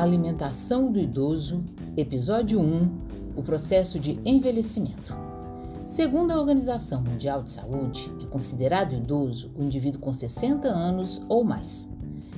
Alimentação do idoso, episódio 1: O processo de envelhecimento. Segundo a Organização Mundial de Saúde, é considerado idoso o indivíduo com 60 anos ou mais.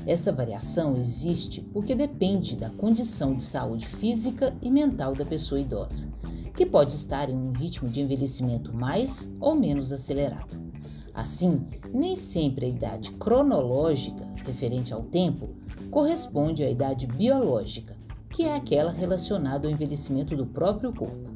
Essa variação existe porque depende da condição de saúde física e mental da pessoa idosa, que pode estar em um ritmo de envelhecimento mais ou menos acelerado. Assim, nem sempre a idade cronológica, referente ao tempo, corresponde à idade biológica, que é aquela relacionada ao envelhecimento do próprio corpo.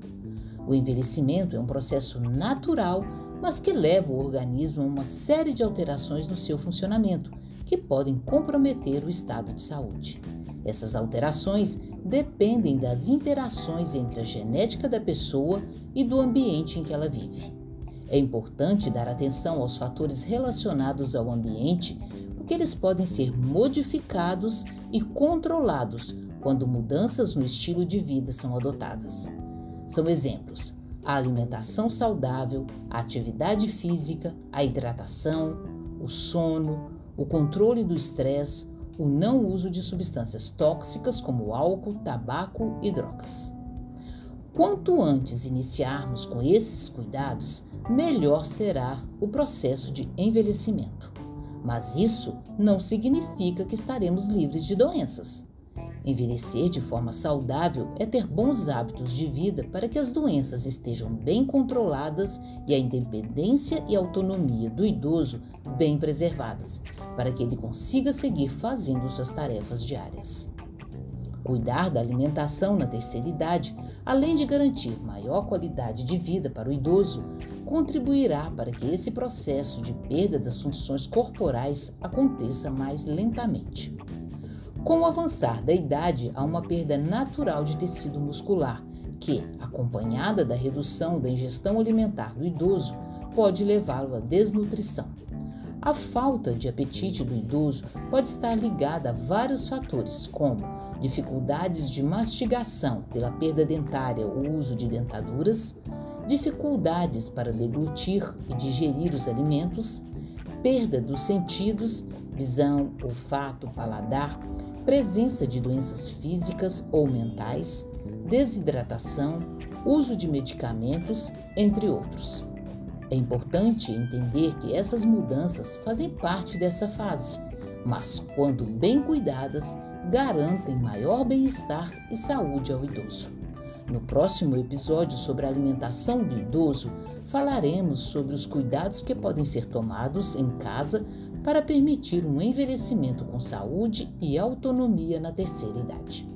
O envelhecimento é um processo natural, mas que leva o organismo a uma série de alterações no seu funcionamento, que podem comprometer o estado de saúde. Essas alterações dependem das interações entre a genética da pessoa e do ambiente em que ela vive. É importante dar atenção aos fatores relacionados ao ambiente, porque eles podem ser modificados e controlados quando mudanças no estilo de vida são adotadas. São exemplos: a alimentação saudável, a atividade física, a hidratação, o sono, o controle do estresse, o não uso de substâncias tóxicas como álcool, tabaco e drogas. Quanto antes iniciarmos com esses cuidados, melhor será o processo de envelhecimento. Mas isso não significa que estaremos livres de doenças. Envelhecer de forma saudável é ter bons hábitos de vida para que as doenças estejam bem controladas e a independência e autonomia do idoso bem preservadas, para que ele consiga seguir fazendo suas tarefas diárias. Cuidar da alimentação na terceira idade, além de garantir maior qualidade de vida para o idoso, contribuirá para que esse processo de perda das funções corporais aconteça mais lentamente. Com o avançar da idade, há uma perda natural de tecido muscular, que, acompanhada da redução da ingestão alimentar do idoso, pode levá-lo à desnutrição. A falta de apetite do idoso pode estar ligada a vários fatores, como dificuldades de mastigação pela perda dentária ou uso de dentaduras, dificuldades para deglutir e digerir os alimentos, perda dos sentidos, visão, olfato, paladar, presença de doenças físicas ou mentais, desidratação, uso de medicamentos, entre outros. É importante entender que essas mudanças fazem parte dessa fase, mas, quando bem cuidadas, garantem maior bem-estar e saúde ao idoso. No próximo episódio sobre a alimentação do idoso, falaremos sobre os cuidados que podem ser tomados em casa para permitir um envelhecimento com saúde e autonomia na terceira idade.